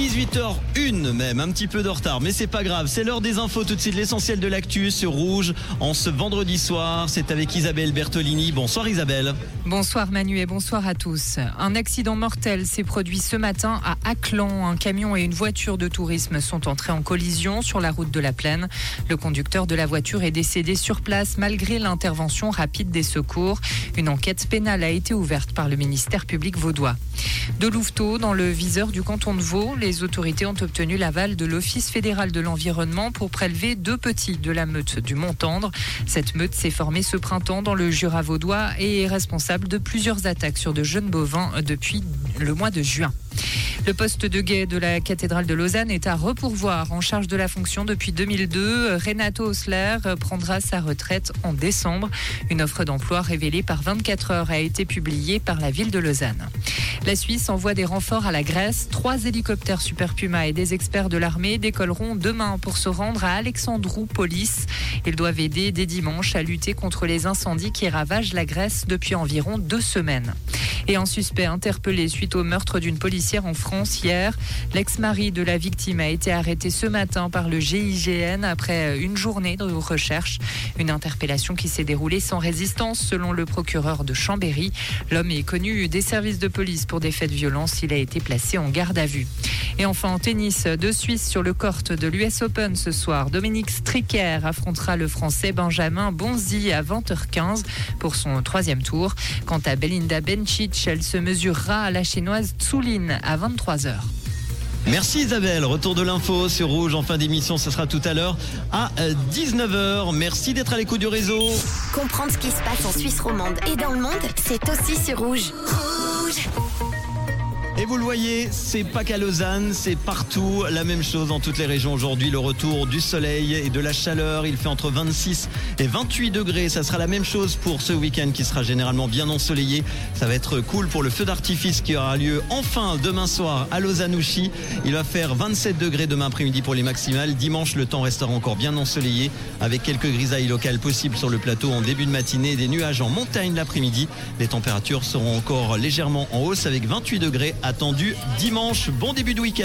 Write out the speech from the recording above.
18h01 même, un petit peu de retard, mais c'est pas grave. C'est l'heure des infos tout de suite, l'essentiel de l'actu sur Rouge en ce vendredi soir. C'est avec Isabelle Bertolini. Bonsoir Isabelle. Bonsoir Manu et bonsoir à tous. Un accident mortel s'est produit ce matin à Aclan. Un camion et une voiture de tourisme sont entrés en collision sur la route de la Plaine. Le conducteur de la voiture est décédé sur place malgré l'intervention rapide des secours. Une enquête pénale a été ouverte par le ministère public vaudois. De Louveteau, dans le viseur du canton de Vaud, les autorités ont obtenu l'aval de l'Office fédéral de l'environnement pour prélever deux petits de la meute du Mont-Tendre. Cette meute s'est formée ce printemps dans le Jura vaudois et est responsable de plusieurs attaques sur de jeunes bovins depuis le mois de juin. Le poste de guet de la cathédrale de Lausanne est à repourvoir. En charge de la fonction depuis 2002, Renato Osler prendra sa retraite en décembre. Une offre d'emploi révélée par 24 heures a été publiée par la ville de Lausanne. La Suisse envoie des renforts à la Grèce. Trois hélicoptères Super Puma et des experts de l'armée décolleront demain pour se rendre à Alexandroupolis. Ils doivent aider dès dimanche à lutter contre les incendies qui ravagent la Grèce depuis environ deux semaines. Et un suspect interpellé suite au meurtre d'une policière en France hier. L'ex-mari de la victime a été arrêté ce matin par le GIGN après une journée de recherche. Une interpellation qui s'est déroulée sans résistance selon le procureur de Chambéry. L'homme est connu des services de police pour des faits de violence. Il a été placé en garde à vue. Et enfin en tennis, deux Suisses sur le court de l'US Open ce soir. Dominique Stricker affrontera le Français Benjamin Bonzi à 20h15 pour son troisième tour. Quant à Belinda Bencic, elle se mesurera à la chinoise Tsulin à 23h. Merci Isabelle. Retour de l'info sur Rouge en fin d'émission. Ce sera tout à l'heure à 19h. Merci d'être à l'écoute du réseau. Comprendre ce qui se passe en Suisse romande et dans le monde, c'est aussi sur Rouge. Rouge et vous le voyez, c'est pas qu'à Lausanne, c'est partout la même chose dans toutes les régions aujourd'hui. Le retour du soleil et de la chaleur, il fait entre 26 et 28 degrés. Ça sera la même chose pour ce week-end qui sera généralement bien ensoleillé. Ça va être cool pour le feu d'artifice qui aura lieu enfin demain soir à Lausanne-Ouchy. Il va faire 27 degrés demain après-midi pour les maximales. Dimanche, le temps restera encore bien ensoleillé avec quelques grisailles locales possibles sur le plateau en début de matinée et des nuages en montagne l'après-midi. Les températures seront encore légèrement en hausse avec 28 degrés attendu dimanche. Bon début de week-end.